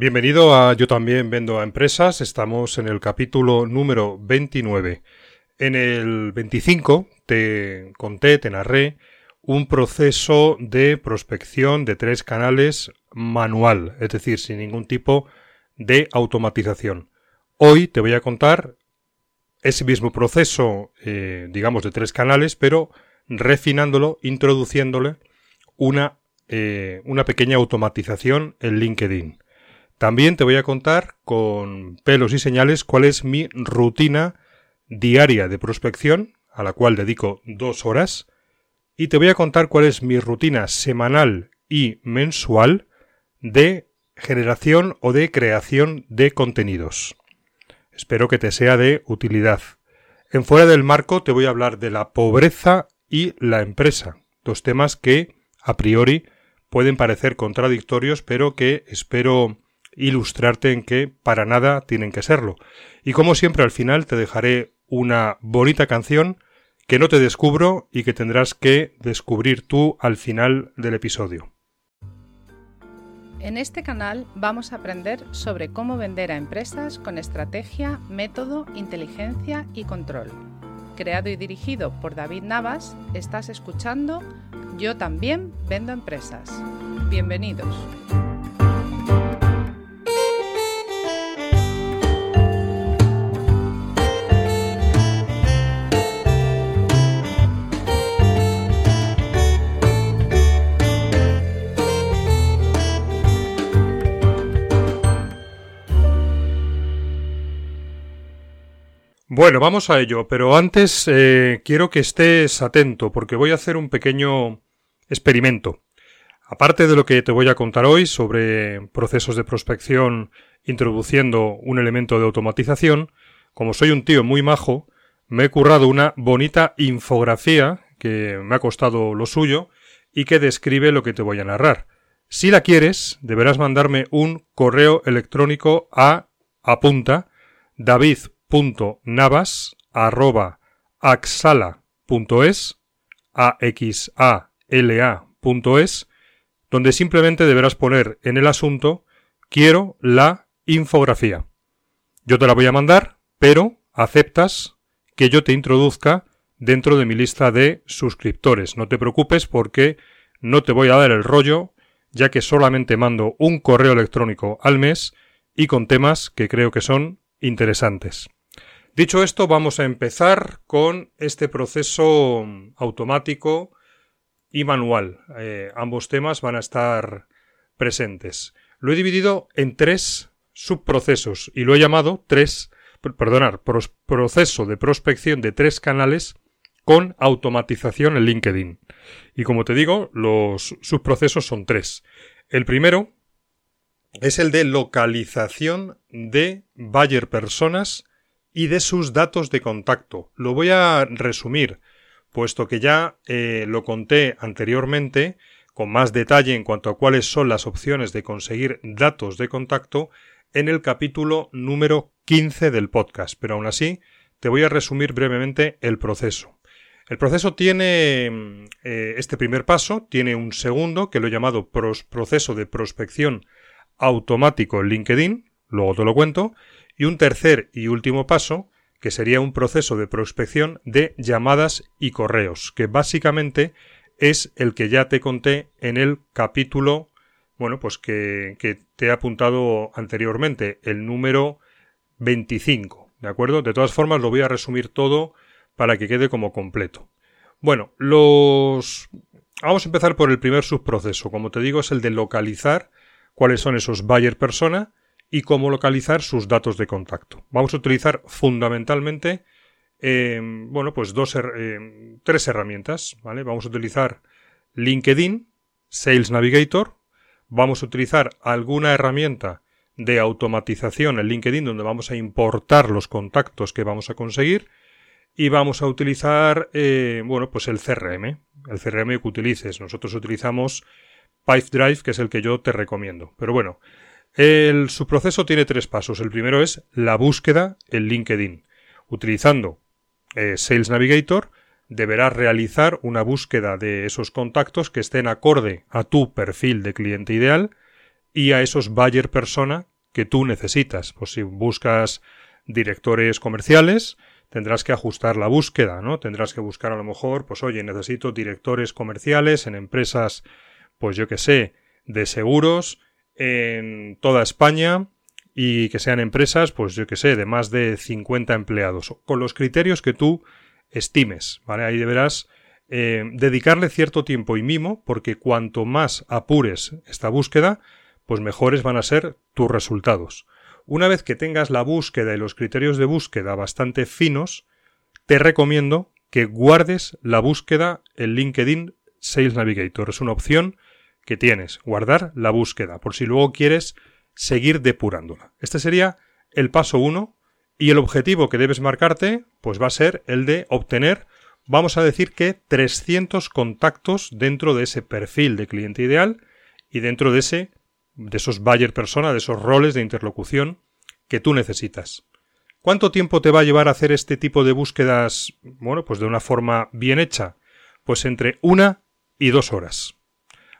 Bienvenido a Yo también vendo a empresas. Estamos en el capítulo número 29. En el 25 te conté, te narré un proceso de prospección de tres canales manual, es decir, sin ningún tipo de automatización. Hoy te voy a contar ese mismo proceso, eh, digamos, de tres canales, pero refinándolo, introduciéndole una, eh, una pequeña automatización en LinkedIn. También te voy a contar con pelos y señales cuál es mi rutina diaria de prospección, a la cual dedico dos horas, y te voy a contar cuál es mi rutina semanal y mensual de generación o de creación de contenidos. Espero que te sea de utilidad. En fuera del marco te voy a hablar de la pobreza y la empresa, dos temas que a priori pueden parecer contradictorios, pero que espero ilustrarte en que para nada tienen que serlo. Y como siempre al final te dejaré una bonita canción que no te descubro y que tendrás que descubrir tú al final del episodio. En este canal vamos a aprender sobre cómo vender a empresas con estrategia, método, inteligencia y control. Creado y dirigido por David Navas, estás escuchando Yo también vendo empresas. Bienvenidos. Bueno, vamos a ello, pero antes eh, quiero que estés atento porque voy a hacer un pequeño experimento. Aparte de lo que te voy a contar hoy sobre procesos de prospección introduciendo un elemento de automatización, como soy un tío muy majo, me he currado una bonita infografía que me ha costado lo suyo y que describe lo que te voy a narrar. Si la quieres, deberás mandarme un correo electrónico a apunta david axala.es axala.es donde simplemente deberás poner en el asunto quiero la infografía. Yo te la voy a mandar, pero aceptas que yo te introduzca dentro de mi lista de suscriptores. No te preocupes porque no te voy a dar el rollo, ya que solamente mando un correo electrónico al mes y con temas que creo que son interesantes. Dicho esto, vamos a empezar con este proceso automático y manual. Eh, ambos temas van a estar presentes. Lo he dividido en tres subprocesos y lo he llamado tres, perdonar, proceso de prospección de tres canales con automatización en LinkedIn. Y como te digo, los subprocesos son tres. El primero es el de localización de buyer personas y de sus datos de contacto. Lo voy a resumir, puesto que ya eh, lo conté anteriormente con más detalle en cuanto a cuáles son las opciones de conseguir datos de contacto en el capítulo número 15 del podcast, pero aún así te voy a resumir brevemente el proceso. El proceso tiene eh, este primer paso, tiene un segundo que lo he llamado proceso de prospección automático en LinkedIn, luego te lo cuento, y un tercer y último paso, que sería un proceso de prospección de llamadas y correos, que básicamente es el que ya te conté en el capítulo, bueno, pues que, te he apuntado anteriormente, el número 25, ¿de acuerdo? De todas formas, lo voy a resumir todo para que quede como completo. Bueno, los... Vamos a empezar por el primer subproceso. Como te digo, es el de localizar cuáles son esos buyer persona y cómo localizar sus datos de contacto. Vamos a utilizar fundamentalmente, eh, bueno, pues dos, eh, tres herramientas, ¿vale? Vamos a utilizar LinkedIn, Sales Navigator, vamos a utilizar alguna herramienta de automatización en LinkedIn donde vamos a importar los contactos que vamos a conseguir y vamos a utilizar, eh, bueno, pues el CRM, el CRM que utilices. Nosotros utilizamos Pipedrive, que es el que yo te recomiendo. Pero bueno, el, su proceso tiene tres pasos. El primero es la búsqueda en LinkedIn. Utilizando eh, Sales Navigator, deberás realizar una búsqueda de esos contactos que estén acorde a tu perfil de cliente ideal y a esos buyer persona que tú necesitas. Pues si buscas directores comerciales, tendrás que ajustar la búsqueda, ¿no? Tendrás que buscar a lo mejor, pues oye, necesito directores comerciales en empresas, pues yo que sé, de seguros en toda España y que sean empresas, pues yo que sé, de más de 50 empleados, con los criterios que tú estimes, ¿vale? Ahí deberás eh, dedicarle cierto tiempo y mimo, porque cuanto más apures esta búsqueda, pues mejores van a ser tus resultados. Una vez que tengas la búsqueda y los criterios de búsqueda bastante finos, te recomiendo que guardes la búsqueda en LinkedIn Sales Navigator. Es una opción que tienes, guardar la búsqueda, por si luego quieres seguir depurándola. Este sería el paso 1 y el objetivo que debes marcarte, pues va a ser el de obtener, vamos a decir que 300 contactos dentro de ese perfil de cliente ideal y dentro de ese de esos buyer persona, de esos roles de interlocución que tú necesitas. ¿Cuánto tiempo te va a llevar a hacer este tipo de búsquedas, bueno, pues de una forma bien hecha? Pues entre una y dos horas.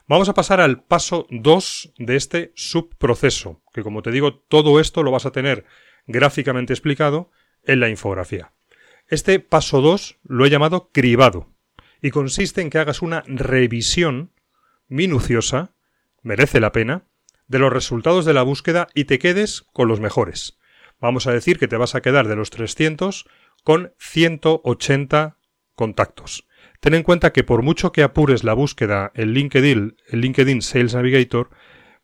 Vamos a pasar al paso 2 de este subproceso, que como te digo, todo esto lo vas a tener gráficamente explicado en la infografía. Este paso 2 lo he llamado cribado y consiste en que hagas una revisión minuciosa, merece la pena, de los resultados de la búsqueda y te quedes con los mejores. Vamos a decir que te vas a quedar de los 300 con 180 contactos. Ten en cuenta que por mucho que apures la búsqueda en LinkedIn, el LinkedIn Sales Navigator,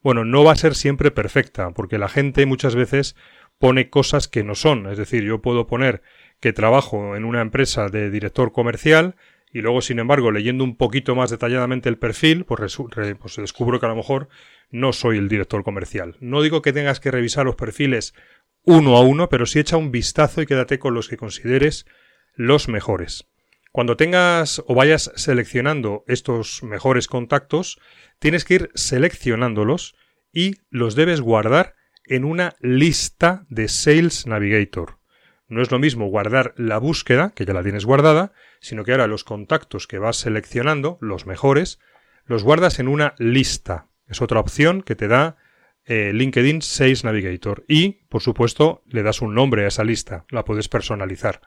bueno, no va a ser siempre perfecta, porque la gente muchas veces pone cosas que no son. Es decir, yo puedo poner que trabajo en una empresa de director comercial y luego, sin embargo, leyendo un poquito más detalladamente el perfil, pues, pues descubro que a lo mejor no soy el director comercial. No digo que tengas que revisar los perfiles uno a uno, pero sí echa un vistazo y quédate con los que consideres los mejores. Cuando tengas o vayas seleccionando estos mejores contactos, tienes que ir seleccionándolos y los debes guardar en una lista de Sales Navigator. No es lo mismo guardar la búsqueda, que ya la tienes guardada, sino que ahora los contactos que vas seleccionando, los mejores, los guardas en una lista. Es otra opción que te da eh, LinkedIn Sales Navigator. Y, por supuesto, le das un nombre a esa lista. La puedes personalizar.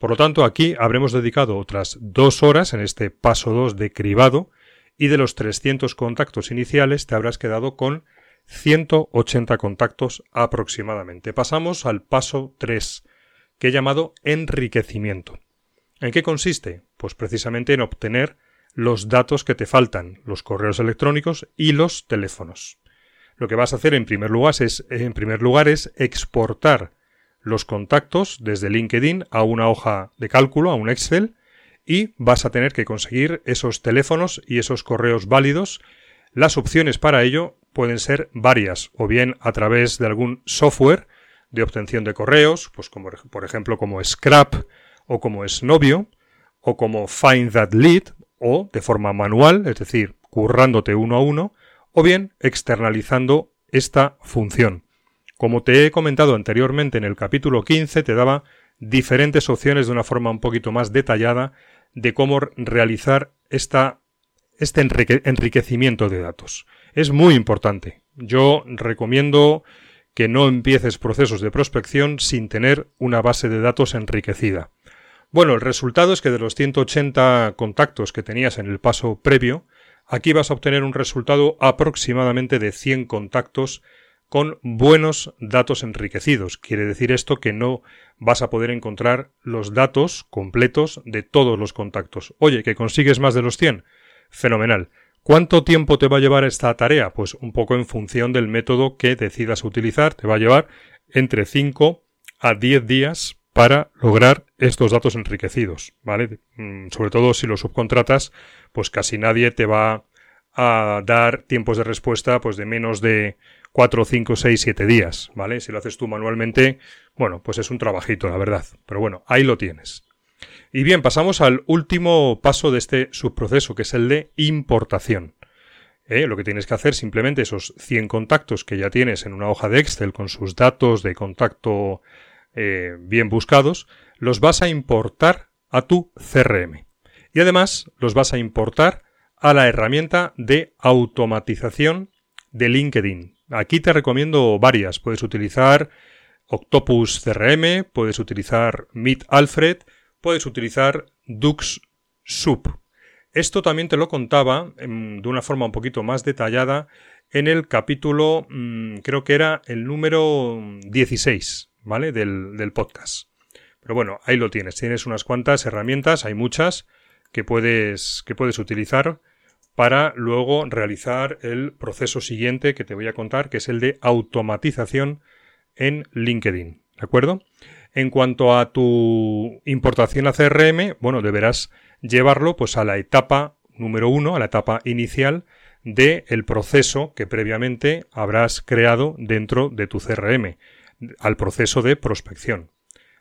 Por lo tanto, aquí habremos dedicado otras dos horas en este paso 2 de cribado y de los 300 contactos iniciales te habrás quedado con 180 contactos aproximadamente. Pasamos al paso 3, que he llamado enriquecimiento. ¿En qué consiste? Pues precisamente en obtener los datos que te faltan, los correos electrónicos y los teléfonos. Lo que vas a hacer en primer lugar es, en primer lugar es exportar los contactos desde LinkedIn a una hoja de cálculo, a un Excel, y vas a tener que conseguir esos teléfonos y esos correos válidos. Las opciones para ello pueden ser varias, o bien a través de algún software de obtención de correos, pues como por ejemplo como Scrap o como Snovio, o como Find That Lead, o de forma manual, es decir, currándote uno a uno, o bien externalizando esta función. Como te he comentado anteriormente en el capítulo 15, te daba diferentes opciones de una forma un poquito más detallada de cómo realizar esta, este enriquecimiento de datos. Es muy importante. Yo recomiendo que no empieces procesos de prospección sin tener una base de datos enriquecida. Bueno, el resultado es que de los 180 contactos que tenías en el paso previo, aquí vas a obtener un resultado aproximadamente de 100 contactos con buenos datos enriquecidos. Quiere decir esto que no vas a poder encontrar los datos completos de todos los contactos. Oye, que consigues más de los 100. Fenomenal. ¿Cuánto tiempo te va a llevar esta tarea? Pues un poco en función del método que decidas utilizar. Te va a llevar entre 5 a 10 días para lograr estos datos enriquecidos, ¿vale? Mm, sobre todo si lo subcontratas, pues casi nadie te va a dar tiempos de respuesta pues de menos de 4, 5, 6, 7 días, ¿vale? Si lo haces tú manualmente, bueno, pues es un trabajito, la verdad. Pero bueno, ahí lo tienes. Y bien, pasamos al último paso de este subproceso, que es el de importación. ¿Eh? Lo que tienes que hacer simplemente esos 100 contactos que ya tienes en una hoja de Excel con sus datos de contacto eh, bien buscados, los vas a importar a tu CRM. Y además los vas a importar a la herramienta de automatización de LinkedIn. Aquí te recomiendo varias. Puedes utilizar Octopus CRM, puedes utilizar Meet Alfred, puedes utilizar Dux Soup. Esto también te lo contaba em, de una forma un poquito más detallada en el capítulo, mm, creo que era el número 16, ¿vale? Del, del podcast. Pero bueno, ahí lo tienes. Tienes unas cuantas herramientas, hay muchas que puedes, que puedes utilizar para luego realizar el proceso siguiente que te voy a contar, que es el de automatización en LinkedIn. ¿De acuerdo? En cuanto a tu importación a CRM, bueno, deberás llevarlo pues a la etapa número uno, a la etapa inicial del el proceso que previamente habrás creado dentro de tu CRM, al proceso de prospección.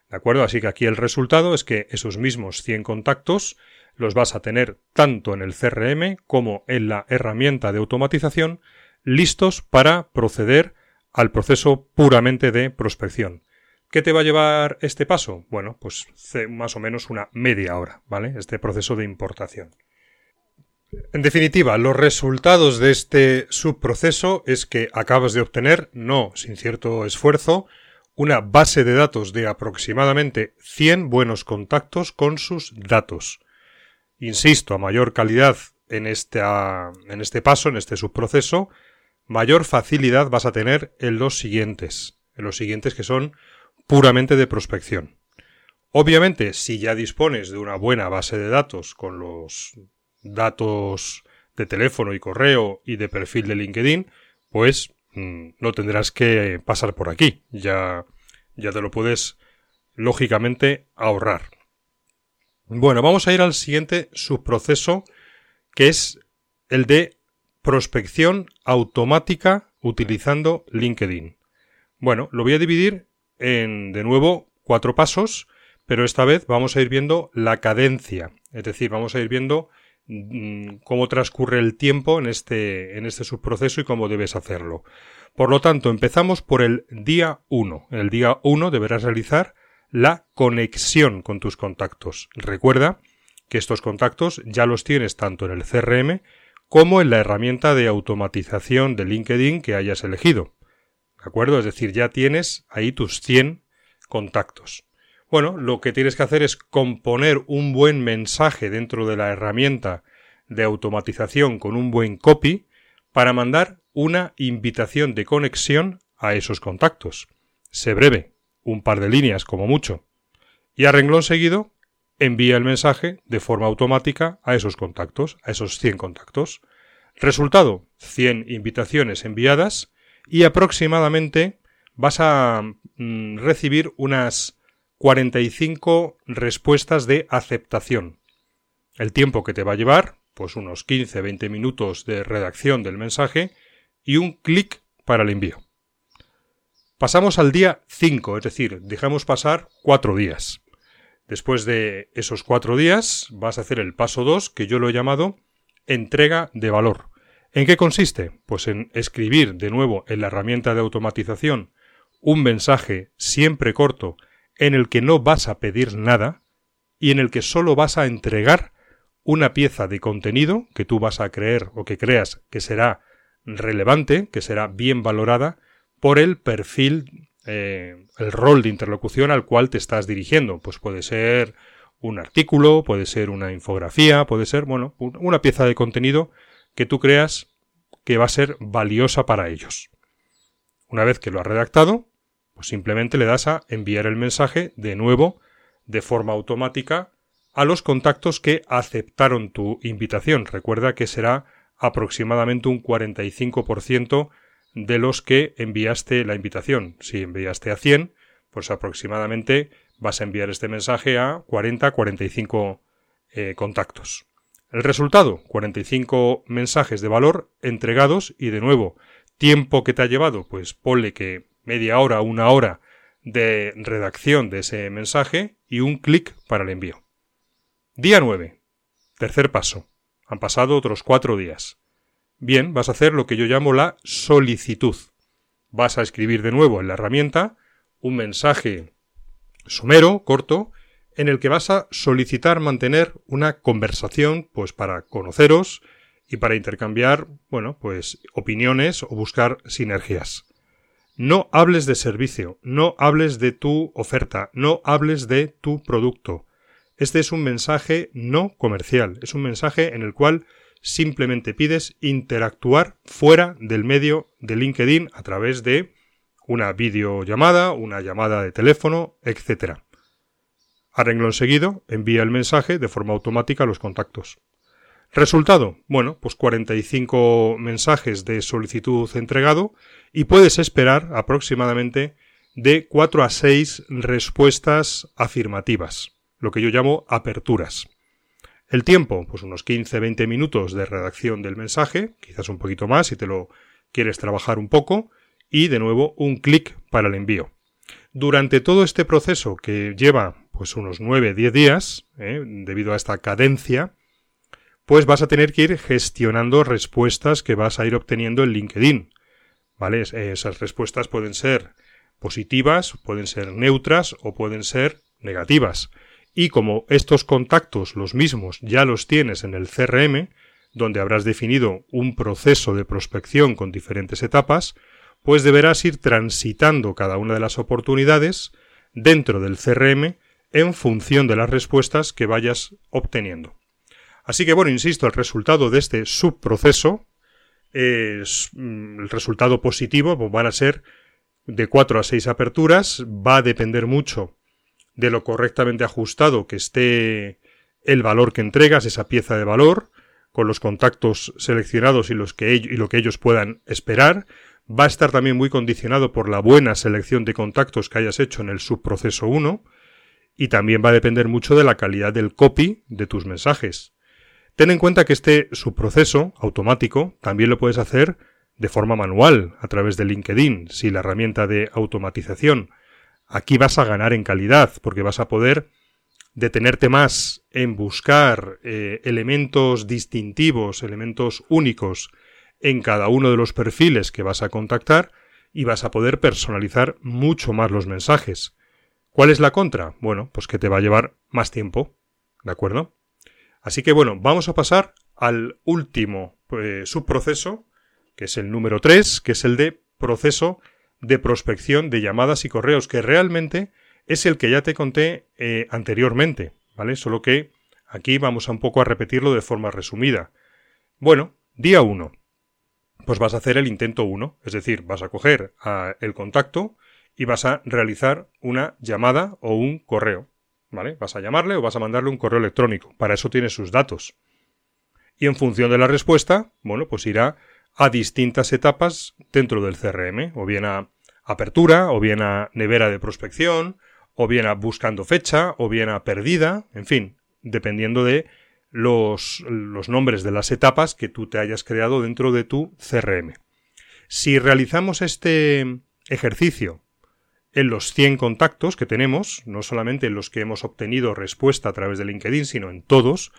¿De acuerdo? Así que aquí el resultado es que esos mismos 100 contactos los vas a tener tanto en el CRM como en la herramienta de automatización listos para proceder al proceso puramente de prospección. ¿Qué te va a llevar este paso? Bueno, pues más o menos una media hora, ¿vale? Este proceso de importación. En definitiva, los resultados de este subproceso es que acabas de obtener, no sin cierto esfuerzo, una base de datos de aproximadamente 100 buenos contactos con sus datos. Insisto, a mayor calidad en, en este paso, en este subproceso, mayor facilidad vas a tener en los siguientes, en los siguientes que son puramente de prospección. Obviamente, si ya dispones de una buena base de datos con los datos de teléfono y correo y de perfil de LinkedIn, pues mm, no tendrás que pasar por aquí. Ya, ya te lo puedes lógicamente ahorrar. Bueno, vamos a ir al siguiente subproceso que es el de prospección automática utilizando LinkedIn. Bueno, lo voy a dividir en, de nuevo, cuatro pasos, pero esta vez vamos a ir viendo la cadencia, es decir, vamos a ir viendo mm, cómo transcurre el tiempo en este, en este subproceso y cómo debes hacerlo. Por lo tanto, empezamos por el día 1. En el día 1 deberás realizar la conexión con tus contactos. Recuerda que estos contactos ya los tienes tanto en el CRM como en la herramienta de automatización de LinkedIn que hayas elegido. ¿De acuerdo? Es decir, ya tienes ahí tus 100 contactos. Bueno, lo que tienes que hacer es componer un buen mensaje dentro de la herramienta de automatización con un buen copy para mandar una invitación de conexión a esos contactos. Sé breve, un par de líneas como mucho. Y a renglón seguido, envía el mensaje de forma automática a esos contactos, a esos 100 contactos. Resultado, 100 invitaciones enviadas y aproximadamente vas a mm, recibir unas 45 respuestas de aceptación. El tiempo que te va a llevar, pues unos 15-20 minutos de redacción del mensaje y un clic para el envío. Pasamos al día 5, es decir, dejamos pasar 4 días. Después de esos 4 días vas a hacer el paso 2 que yo lo he llamado entrega de valor. ¿En qué consiste? Pues en escribir de nuevo en la herramienta de automatización un mensaje siempre corto en el que no vas a pedir nada y en el que solo vas a entregar una pieza de contenido que tú vas a creer o que creas que será relevante, que será bien valorada por el perfil, eh, el rol de interlocución al cual te estás dirigiendo. Pues puede ser un artículo, puede ser una infografía, puede ser, bueno, una pieza de contenido que tú creas que va a ser valiosa para ellos. Una vez que lo has redactado, pues simplemente le das a enviar el mensaje de nuevo de forma automática a los contactos que aceptaron tu invitación. Recuerda que será aproximadamente un 45% de los que enviaste la invitación. Si enviaste a 100, pues aproximadamente vas a enviar este mensaje a 40-45 eh, contactos. El resultado, 45 mensajes de valor entregados y de nuevo, tiempo que te ha llevado, pues ponle que media hora, una hora de redacción de ese mensaje y un clic para el envío. Día 9. Tercer paso. Han pasado otros cuatro días. Bien, vas a hacer lo que yo llamo la solicitud. Vas a escribir de nuevo en la herramienta un mensaje somero, corto, en el que vas a solicitar mantener una conversación, pues para conoceros y para intercambiar, bueno, pues opiniones o buscar sinergias. No hables de servicio, no hables de tu oferta, no hables de tu producto. Este es un mensaje no comercial, es un mensaje en el cual simplemente pides interactuar fuera del medio de LinkedIn a través de una videollamada, una llamada de teléfono, etc. A renglón seguido, envía el mensaje de forma automática a los contactos. Resultado, bueno, pues 45 mensajes de solicitud entregado y puedes esperar aproximadamente de 4 a 6 respuestas afirmativas, lo que yo llamo aperturas. El tiempo, pues unos 15-20 minutos de redacción del mensaje, quizás un poquito más si te lo quieres trabajar un poco, y de nuevo un clic para el envío. Durante todo este proceso que lleva pues unos 9-10 días, ¿eh? debido a esta cadencia, pues vas a tener que ir gestionando respuestas que vas a ir obteniendo en LinkedIn. ¿Vale? Esas respuestas pueden ser positivas, pueden ser neutras o pueden ser negativas. Y como estos contactos, los mismos, ya los tienes en el CRM, donde habrás definido un proceso de prospección con diferentes etapas, pues deberás ir transitando cada una de las oportunidades dentro del CRM en función de las respuestas que vayas obteniendo. Así que bueno, insisto, el resultado de este subproceso es mm, el resultado positivo, pues van a ser de 4 a 6 aperturas, va a depender mucho de lo correctamente ajustado que esté el valor que entregas, esa pieza de valor, con los contactos seleccionados y, los que y lo que ellos puedan esperar. Va a estar también muy condicionado por la buena selección de contactos que hayas hecho en el subproceso 1 y también va a depender mucho de la calidad del copy de tus mensajes. Ten en cuenta que este subproceso automático también lo puedes hacer de forma manual a través de LinkedIn, si la herramienta de automatización. Aquí vas a ganar en calidad porque vas a poder detenerte más en buscar eh, elementos distintivos, elementos únicos en cada uno de los perfiles que vas a contactar y vas a poder personalizar mucho más los mensajes. ¿Cuál es la contra? Bueno, pues que te va a llevar más tiempo. ¿De acuerdo? Así que bueno, vamos a pasar al último eh, subproceso, que es el número 3, que es el de proceso de prospección de llamadas y correos, que realmente es el que ya te conté eh, anteriormente, ¿vale? Solo que aquí vamos a un poco a repetirlo de forma resumida. Bueno, día 1. Pues vas a hacer el intento 1, es decir, vas a coger el contacto y vas a realizar una llamada o un correo. ¿vale? Vas a llamarle o vas a mandarle un correo electrónico. Para eso tiene sus datos. Y en función de la respuesta, bueno, pues irá a distintas etapas dentro del CRM, o bien a apertura, o bien a nevera de prospección, o bien a buscando fecha, o bien a perdida, en fin, dependiendo de los, nombres de las etapas que tú te hayas creado dentro de tu CRM. Si realizamos este ejercicio en los 100 contactos que tenemos, no solamente en los que hemos obtenido respuesta a través de LinkedIn, sino en todos,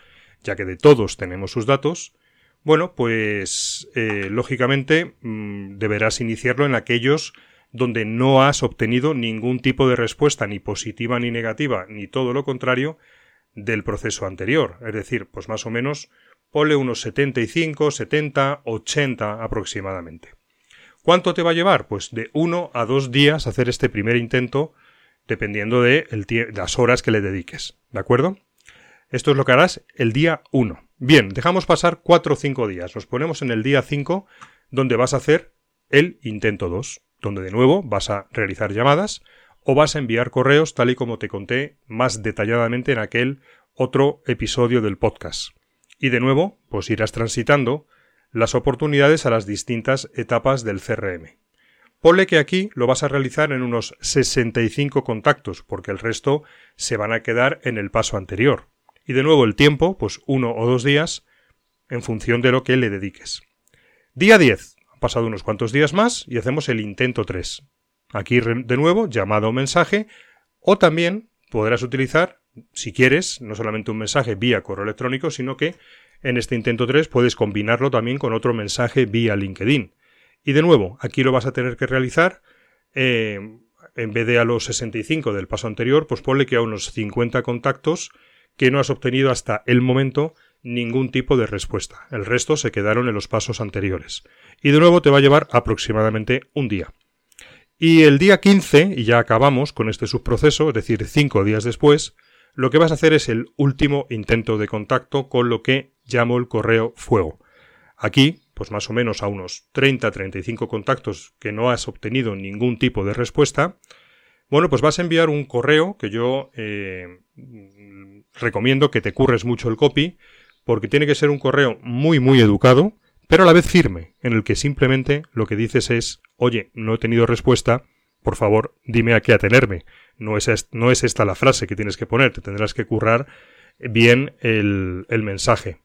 ya que de todos tenemos sus datos, bueno, pues eh, lógicamente mm, deberás iniciarlo en aquellos donde no has obtenido ningún tipo de respuesta, ni positiva ni negativa, ni todo lo contrario, del proceso anterior. Es decir, pues más o menos ponle unos 75, 70, 80 aproximadamente. ¿Cuánto te va a llevar? Pues de uno a dos días hacer este primer intento, dependiendo de las horas que le dediques. ¿De acuerdo? Esto es lo que harás el día 1. Bien, dejamos pasar cuatro o cinco días. Nos ponemos en el día 5, donde vas a hacer el intento 2, donde de nuevo vas a realizar llamadas o vas a enviar correos tal y como te conté más detalladamente en aquel otro episodio del podcast. Y de nuevo, pues irás transitando las oportunidades a las distintas etapas del CRM. Ponle que aquí lo vas a realizar en unos 65 contactos, porque el resto se van a quedar en el paso anterior. Y de nuevo el tiempo, pues uno o dos días, en función de lo que le dediques. Día 10. Han pasado unos cuantos días más y hacemos el intento 3. Aquí de nuevo, llamado o mensaje, o también podrás utilizar, si quieres, no solamente un mensaje vía correo electrónico, sino que en este intento 3 puedes combinarlo también con otro mensaje vía LinkedIn. Y de nuevo, aquí lo vas a tener que realizar, eh, en vez de a los 65 del paso anterior, pues ponle que a unos 50 contactos que no has obtenido hasta el momento ningún tipo de respuesta. El resto se quedaron en los pasos anteriores. Y de nuevo te va a llevar aproximadamente un día. Y el día 15, y ya acabamos con este subproceso, es decir, cinco días después, lo que vas a hacer es el último intento de contacto con lo que llamo el correo fuego. Aquí, pues más o menos a unos 30-35 contactos que no has obtenido ningún tipo de respuesta, bueno, pues vas a enviar un correo que yo eh, recomiendo que te curres mucho el copy, porque tiene que ser un correo muy, muy educado, pero a la vez firme, en el que simplemente lo que dices es, oye, no he tenido respuesta, por favor, dime a qué atenerme. No es, no es esta la frase que tienes que poner, te tendrás que currar bien el, el mensaje.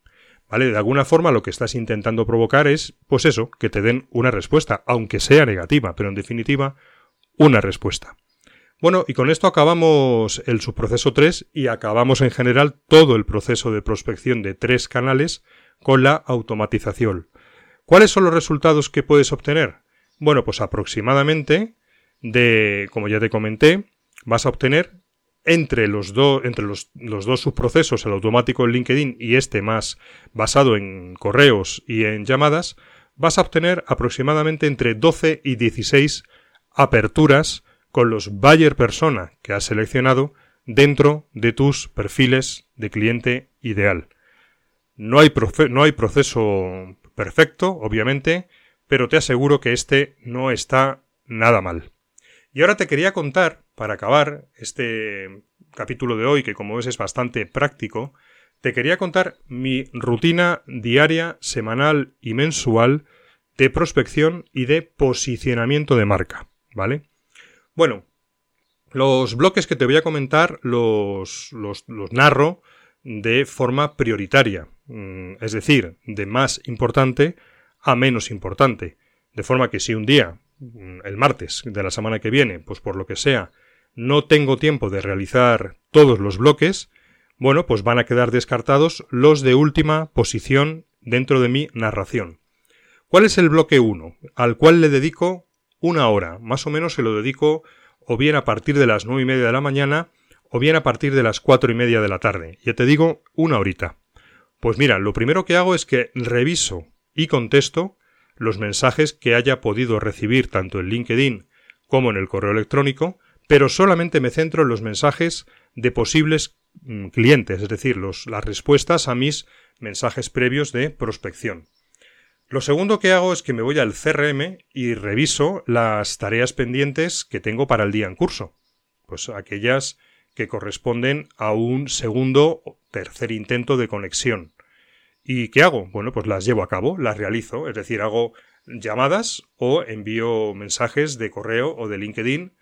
¿Vale? De alguna forma lo que estás intentando provocar es, pues eso, que te den una respuesta, aunque sea negativa, pero en definitiva, una respuesta. Bueno, y con esto acabamos el subproceso 3 y acabamos en general todo el proceso de prospección de tres canales con la automatización. ¿Cuáles son los resultados que puedes obtener? Bueno, pues aproximadamente de, como ya te comenté, vas a obtener entre los, entre los, los, dos subprocesos, el automático en LinkedIn y este más basado en correos y en llamadas, vas a obtener aproximadamente entre 12 y 16 aperturas con los buyer persona que has seleccionado dentro de tus perfiles de cliente ideal. No hay, no hay proceso perfecto, obviamente, pero te aseguro que este no está nada mal. Y ahora te quería contar, para acabar este capítulo de hoy, que como ves es bastante práctico, te quería contar mi rutina diaria, semanal y mensual de prospección y de posicionamiento de marca, ¿vale? Bueno, los bloques que te voy a comentar los, los, narro de forma prioritaria, mm, es decir, de más importante a menos importante. De forma que si un día, mm, el martes de la semana que viene, pues por lo que sea, no tengo tiempo de realizar todos los bloques, bueno, pues van a quedar descartados los de última posición dentro de mi narración. ¿Cuál es el bloque 1? Al cual le dedico una hora. Más o menos se lo dedico o bien a partir de las nueve y media de la mañana o bien a partir de las cuatro y media de la tarde. Ya te digo, una horita. Pues mira, lo primero que hago es que reviso y contesto los mensajes que haya podido recibir tanto en LinkedIn como en el correo electrónico, pero solamente me centro en los mensajes de posibles mm, clientes, es decir, los, las respuestas a mis mensajes previos de prospección. Lo segundo que hago es que me voy al CRM y reviso las tareas pendientes que tengo para el día en curso. Pues aquellas que corresponden a un segundo o tercer intento de conexión. ¿Y qué hago? Bueno, pues las llevo a cabo, las realizo, es decir, hago llamadas o envío mensajes de correo o de LinkedIn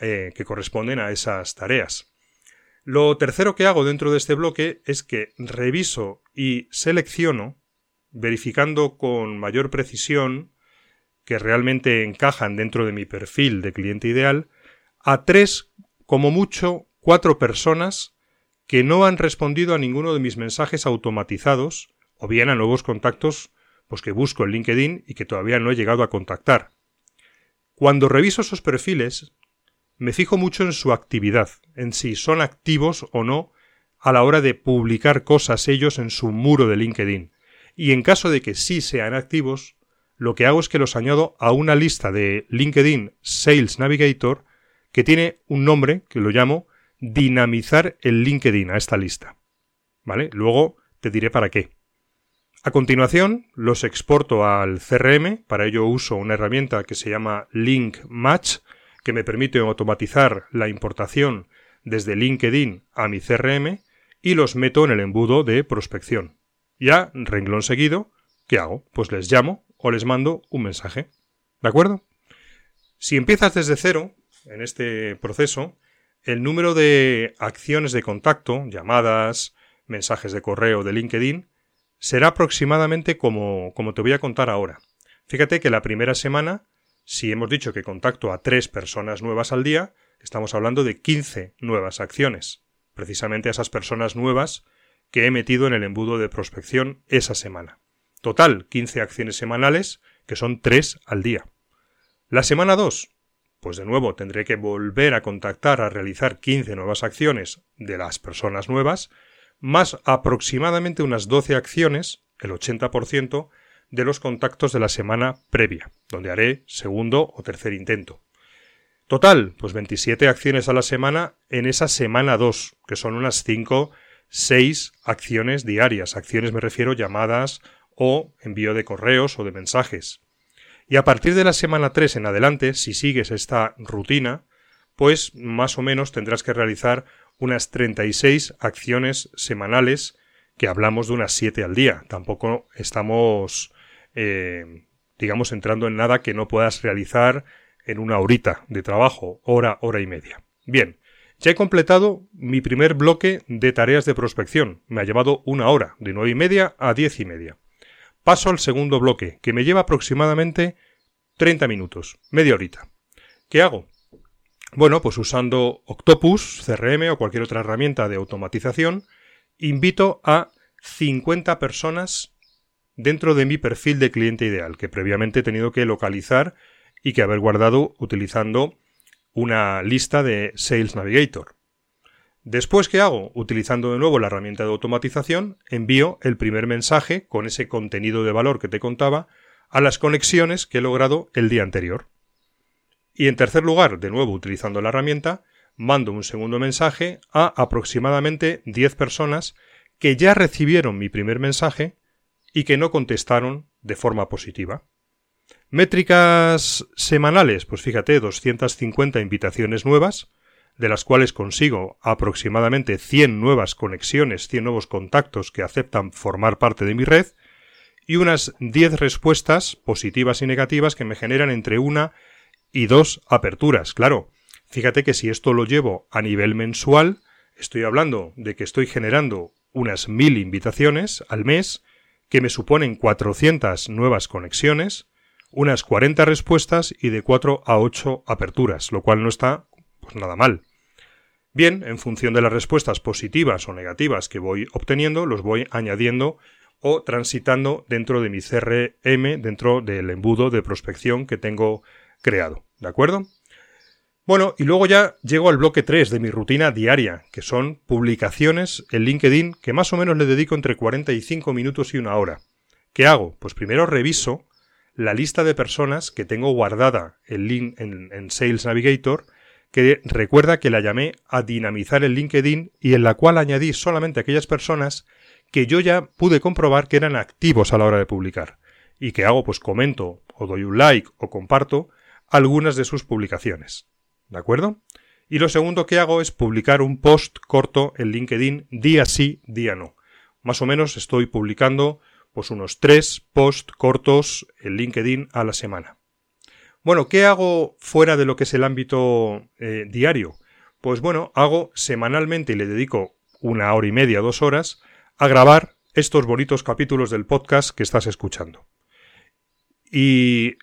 eh, que corresponden a esas tareas. Lo tercero que hago dentro de este bloque es que reviso y selecciono, verificando con mayor precisión que realmente encajan dentro de mi perfil de cliente ideal, a tres, como mucho, cuatro personas que no han respondido a ninguno de mis mensajes automatizados o bien a nuevos contactos pues que busco en LinkedIn y que todavía no he llegado a contactar. Cuando reviso esos perfiles, me fijo mucho en su actividad, en si son activos o no a la hora de publicar cosas ellos en su muro de LinkedIn. Y en caso de que sí sean activos, lo que hago es que los añado a una lista de LinkedIn Sales Navigator que tiene un nombre que lo llamo dinamizar el LinkedIn a esta lista. ¿Vale? Luego te diré para qué. A continuación, los exporto al CRM, para ello uso una herramienta que se llama Link Match, que me permite automatizar la importación desde LinkedIn a mi CRM y los meto en el embudo de prospección. Ya, renglón seguido, ¿qué hago? Pues les llamo o les mando un mensaje. ¿De acuerdo? Si empiezas desde cero en este proceso, el número de acciones de contacto, llamadas, mensajes de correo de LinkedIn, será aproximadamente como, como te voy a contar ahora. Fíjate que la primera semana, si hemos dicho que contacto a tres personas nuevas al día, estamos hablando de 15 nuevas acciones, precisamente a esas personas nuevas que he metido en el embudo de prospección esa semana. Total, 15 acciones semanales, que son 3 al día. La semana 2, pues de nuevo tendré que volver a contactar a realizar 15 nuevas acciones de las personas nuevas, más aproximadamente unas 12 acciones, el 80%, de los contactos de la semana previa, donde haré segundo o tercer intento. Total, pues 27 acciones a la semana en esa semana 2, que son unas 5, 6 acciones diarias. Acciones me refiero llamadas o envío de correos o de mensajes. Y a partir de la semana 3 en adelante, si sigues esta rutina, pues más o menos tendrás que realizar unas 36 acciones semanales, que hablamos de unas 7 al día. Tampoco estamos, eh, digamos, entrando en nada que no puedas realizar en una horita de trabajo, hora, hora y media. Bien, ya he completado mi primer bloque de tareas de prospección. Me ha llevado una hora, de nueve y media a diez y media. Paso al segundo bloque, que me lleva aproximadamente 30 minutos, media horita. ¿Qué hago? Bueno, pues usando Octopus, CRM o cualquier otra herramienta de automatización, invito a 50 personas dentro de mi perfil de cliente ideal, que previamente he tenido que localizar y que haber guardado utilizando una lista de Sales Navigator. Después, ¿qué hago? Utilizando de nuevo la herramienta de automatización, envío el primer mensaje con ese contenido de valor que te contaba a las conexiones que he logrado el día anterior. Y en tercer lugar, de nuevo utilizando la herramienta, mando un segundo mensaje a aproximadamente 10 personas que ya recibieron mi primer mensaje y que no contestaron de forma positiva. Métricas semanales, pues fíjate, 250 invitaciones nuevas, de las cuales consigo aproximadamente 100 nuevas conexiones, 100 nuevos contactos que aceptan formar parte de mi red, y unas 10 respuestas positivas y negativas que me generan entre una y dos aperturas. Claro, fíjate que si esto lo llevo a nivel mensual, estoy hablando de que estoy generando unas 1000 invitaciones al mes, que me suponen 400 nuevas conexiones, unas 40 respuestas y de 4 a 8 aperturas, lo cual no está pues nada mal. Bien, en función de las respuestas positivas o negativas que voy obteniendo, los voy añadiendo o transitando dentro de mi CRM, dentro del embudo de prospección que tengo creado. ¿De acuerdo? Bueno, y luego ya llego al bloque 3 de mi rutina diaria, que son publicaciones en LinkedIn que más o menos le dedico entre 45 minutos y una hora. ¿Qué hago? Pues primero reviso la lista de personas que tengo guardada en, en, Sales Navigator, que recuerda que la llamé a dinamizar el LinkedIn y en la cual añadí solamente aquellas personas que yo ya pude comprobar que eran activos a la hora de publicar. Y que hago, pues comento o doy un like o comparto algunas de sus publicaciones. ¿De acuerdo? Y lo segundo que hago es publicar un post corto en LinkedIn día sí, día no. Más o menos estoy publicando pues unos tres posts cortos en LinkedIn a la semana. Bueno, ¿qué hago fuera de lo que es el ámbito eh, diario? Pues bueno, hago semanalmente y le dedico una hora y media, dos horas, a grabar estos bonitos capítulos del podcast que estás escuchando. Y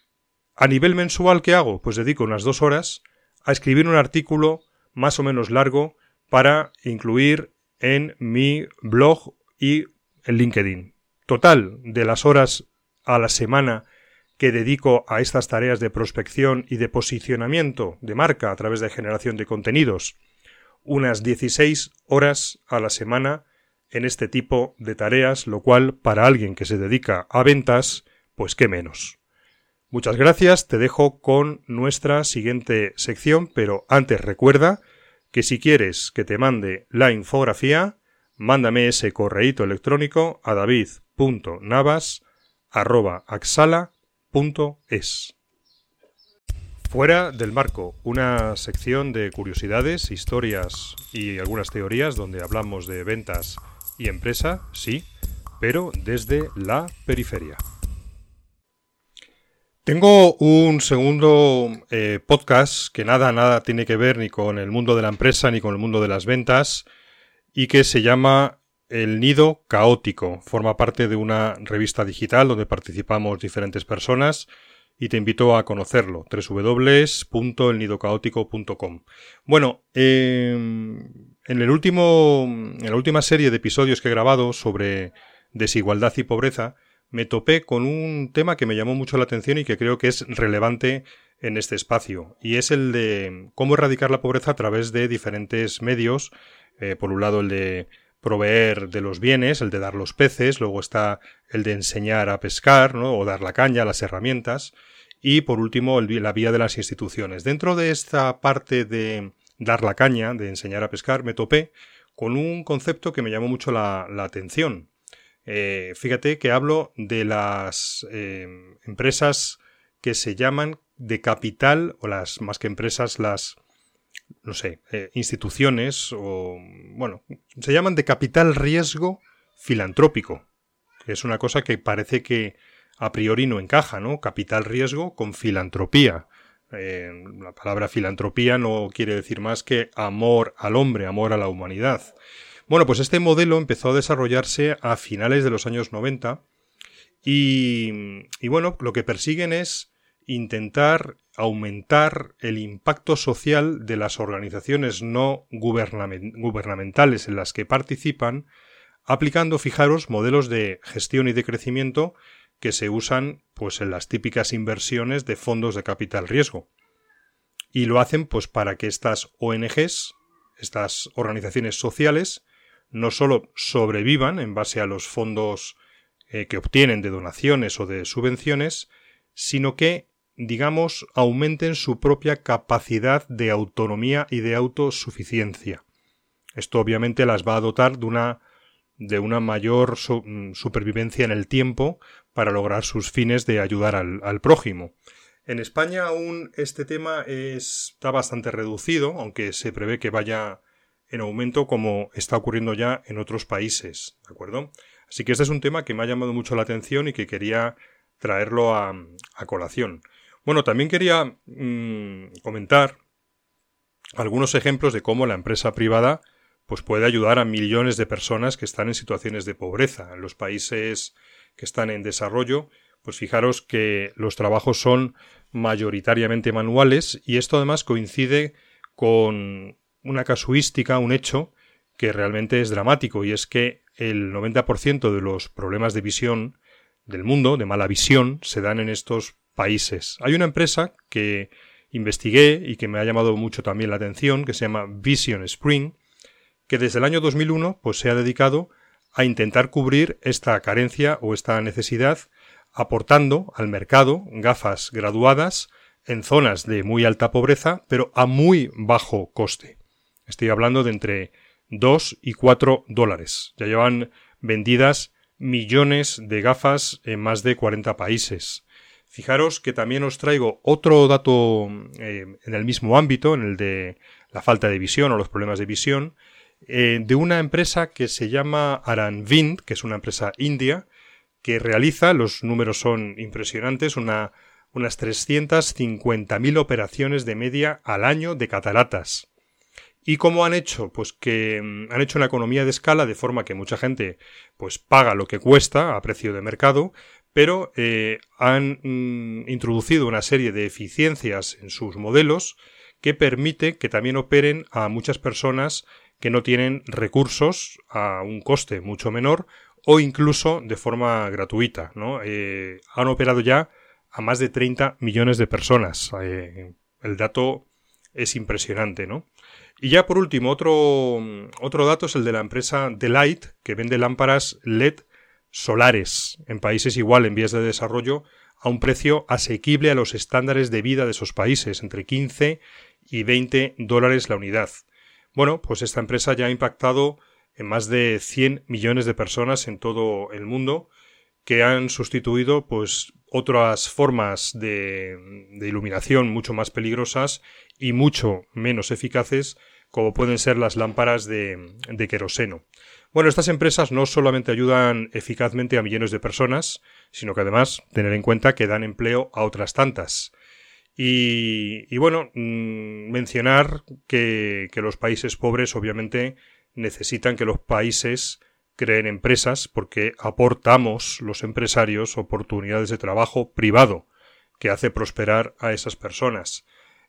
a nivel mensual, ¿qué hago? Pues dedico unas dos horas a escribir un artículo más o menos largo para incluir en mi blog y en LinkedIn total de las horas a la semana que dedico a estas tareas de prospección y de posicionamiento de marca a través de generación de contenidos, unas 16 horas a la semana en este tipo de tareas, lo cual para alguien que se dedica a ventas, pues qué menos. Muchas gracias, te dejo con nuestra siguiente sección, pero antes recuerda que si quieres que te mande la infografía, mándame ese correíto electrónico a david.navas.axala.es. Fuera del marco, una sección de curiosidades, historias y algunas teorías donde hablamos de ventas y empresa, sí, pero desde la periferia. Tengo un segundo eh, podcast que nada, nada tiene que ver ni con el mundo de la empresa ni con el mundo de las ventas, y que se llama El Nido Caótico. Forma parte de una revista digital donde participamos diferentes personas y te invito a conocerlo, www.elnidocaótico.com. Bueno, em, en, el último, en la última serie de episodios que he grabado sobre desigualdad y pobreza, me topé con un tema que me llamó mucho la atención y que creo que es relevante en este espacio, y es el de cómo erradicar la pobreza a través de diferentes medios eh, por un lado el de proveer de los bienes, el de dar los peces, luego está el de enseñar a pescar, ¿no? o dar la caña, las herramientas, y por último la vía de las instituciones. Dentro de esta parte de dar la caña, de enseñar a pescar, me topé con un concepto que me llamó mucho la, atención. Eh, fíjate que hablo de las eh, empresas que se llaman de capital, o las más que empresas, las, no sé, eh, instituciones, o, bueno, se llaman de capital riesgo filantrópico, que es una cosa que parece que a priori no encaja, ¿no? Capital riesgo con filantropía. Eh, la palabra filantropía no quiere decir más que amor al hombre, amor a la humanidad. Bueno, pues este modelo empezó a desarrollarse a finales de los años 90 y, y bueno, lo que persiguen es intentar aumentar el impacto social de las organizaciones no gubernamentales en las que participan, aplicando, fijaros, modelos de gestión y de crecimiento que se usan pues en las típicas inversiones de fondos de capital riesgo. Y lo hacen pues para que estas ONGs, estas organizaciones sociales, no solo sobrevivan en base a los fondos eh, que obtienen de donaciones o de subvenciones, sino que, digamos, aumenten su propia capacidad de autonomía y de autosuficiencia. Esto obviamente las va a dotar de una de una mayor mm, supervivencia en el tiempo para lograr sus fines de ayudar al, prójimo. En España aún este tema está bastante reducido, aunque se prevé que vaya en aumento como está ocurriendo ya en otros países, ¿de acuerdo? Así que este es un tema que me ha llamado mucho la atención y que quería traerlo a, colación. Bueno, también quería mm, comentar algunos ejemplos de cómo la empresa privada pues puede ayudar a millones de personas que están en situaciones de pobreza. En los países que están en desarrollo, pues fijaros que los trabajos son mayoritariamente manuales y esto además coincide con una casuística, un hecho que realmente es dramático y es que el 90% de los problemas de visión del mundo, de mala visión, se dan en estos Hay una empresa que investigué y que me ha llamado mucho también la atención, que se llama Vision Spring, que desde el año 2001 pues, se ha dedicado a intentar cubrir esta carencia o esta necesidad aportando al mercado gafas graduadas en zonas de muy alta pobreza, pero a muy bajo coste. Estoy hablando de entre 2 y 4 dólares. Ya llevan vendidas millones de gafas en más de 40 países. Fijaros que también os traigo otro dato eh, en el mismo ámbito, en el de la falta de visión o los problemas de visión, eh, de una empresa que se llama Aranvind, que es una empresa india, que realiza, los números son impresionantes, una, unas 350.000 operaciones de media al año de cataratas. ¿Y cómo han hecho? Pues que mm, han hecho una economía de escala de forma que mucha gente pues paga lo que cuesta a precio de mercado, pero eh, han mm, introducido una serie de eficiencias en sus modelos que permite que también operen a muchas personas que no tienen recursos a un coste mucho menor o incluso de forma gratuita. ¿no? Eh, han operado ya a más de 30 millones de personas. Eh, el dato es impresionante, ¿no? Y ya por último, otro, otro dato es el de la empresa Delight, que vende lámparas LED solares en países igual en vías de desarrollo a un precio asequible a los estándares de vida de esos países, entre 15 y 20 dólares la unidad. Bueno, pues esta empresa ya ha impactado en más de 100 millones de personas en todo el mundo que han sustituido pues otras formas de, iluminación mucho más peligrosas y mucho menos eficaces como pueden ser las lámparas de, de queroseno. Bueno, estas empresas no solamente ayudan eficazmente a millones de personas, sino que además tener en cuenta que dan empleo a otras tantas. Y, bueno, mm, mencionar que, que los países pobres obviamente necesitan que los países creen empresas porque aportamos los empresarios oportunidades de trabajo privado que hace prosperar a esas personas.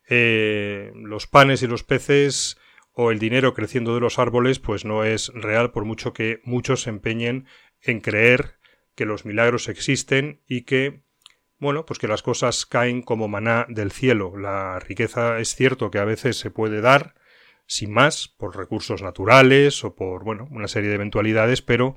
Eh, los panes y los peces o el dinero creciendo de los árboles pues no es real por mucho que muchos se empeñen en creer que los milagros existen y que bueno, pues que las cosas caen como maná del cielo. La riqueza es cierto que a veces se puede dar sin más, por recursos naturales o por, bueno, una serie de eventualidades, pero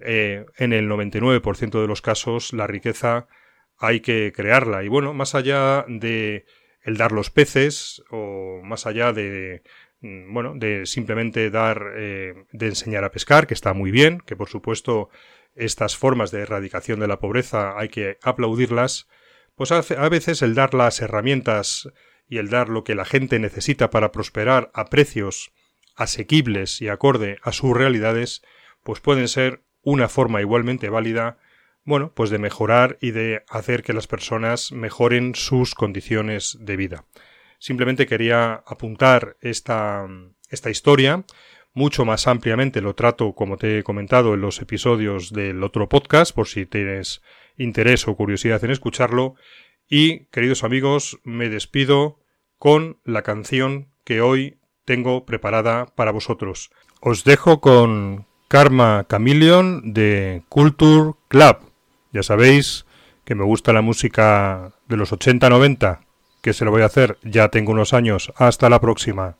eh, en el 99% de los casos la riqueza hay que crearla. Y bueno, más allá de el dar los peces o más allá de bueno, de simplemente dar, eh, de enseñar a pescar, que está muy bien, que por supuesto estas formas de erradicación de la pobreza hay que aplaudirlas, pues a veces el dar las herramientas y el dar lo que la gente necesita para prosperar a precios asequibles y acorde a sus realidades, pues pueden ser una forma igualmente válida, bueno, pues de mejorar y de hacer que las personas mejoren sus condiciones de vida. Simplemente quería apuntar esta, esta historia. Mucho más ampliamente lo trato, como te he comentado, en los episodios del otro podcast, por si tienes interés o curiosidad en escucharlo. Y, queridos amigos, me despido con la canción que hoy tengo preparada para vosotros. Os dejo con Karma Chameleon de Culture Club. Ya sabéis que me gusta la música de los 80-90, que se lo voy a hacer, ya tengo unos años. Hasta la próxima.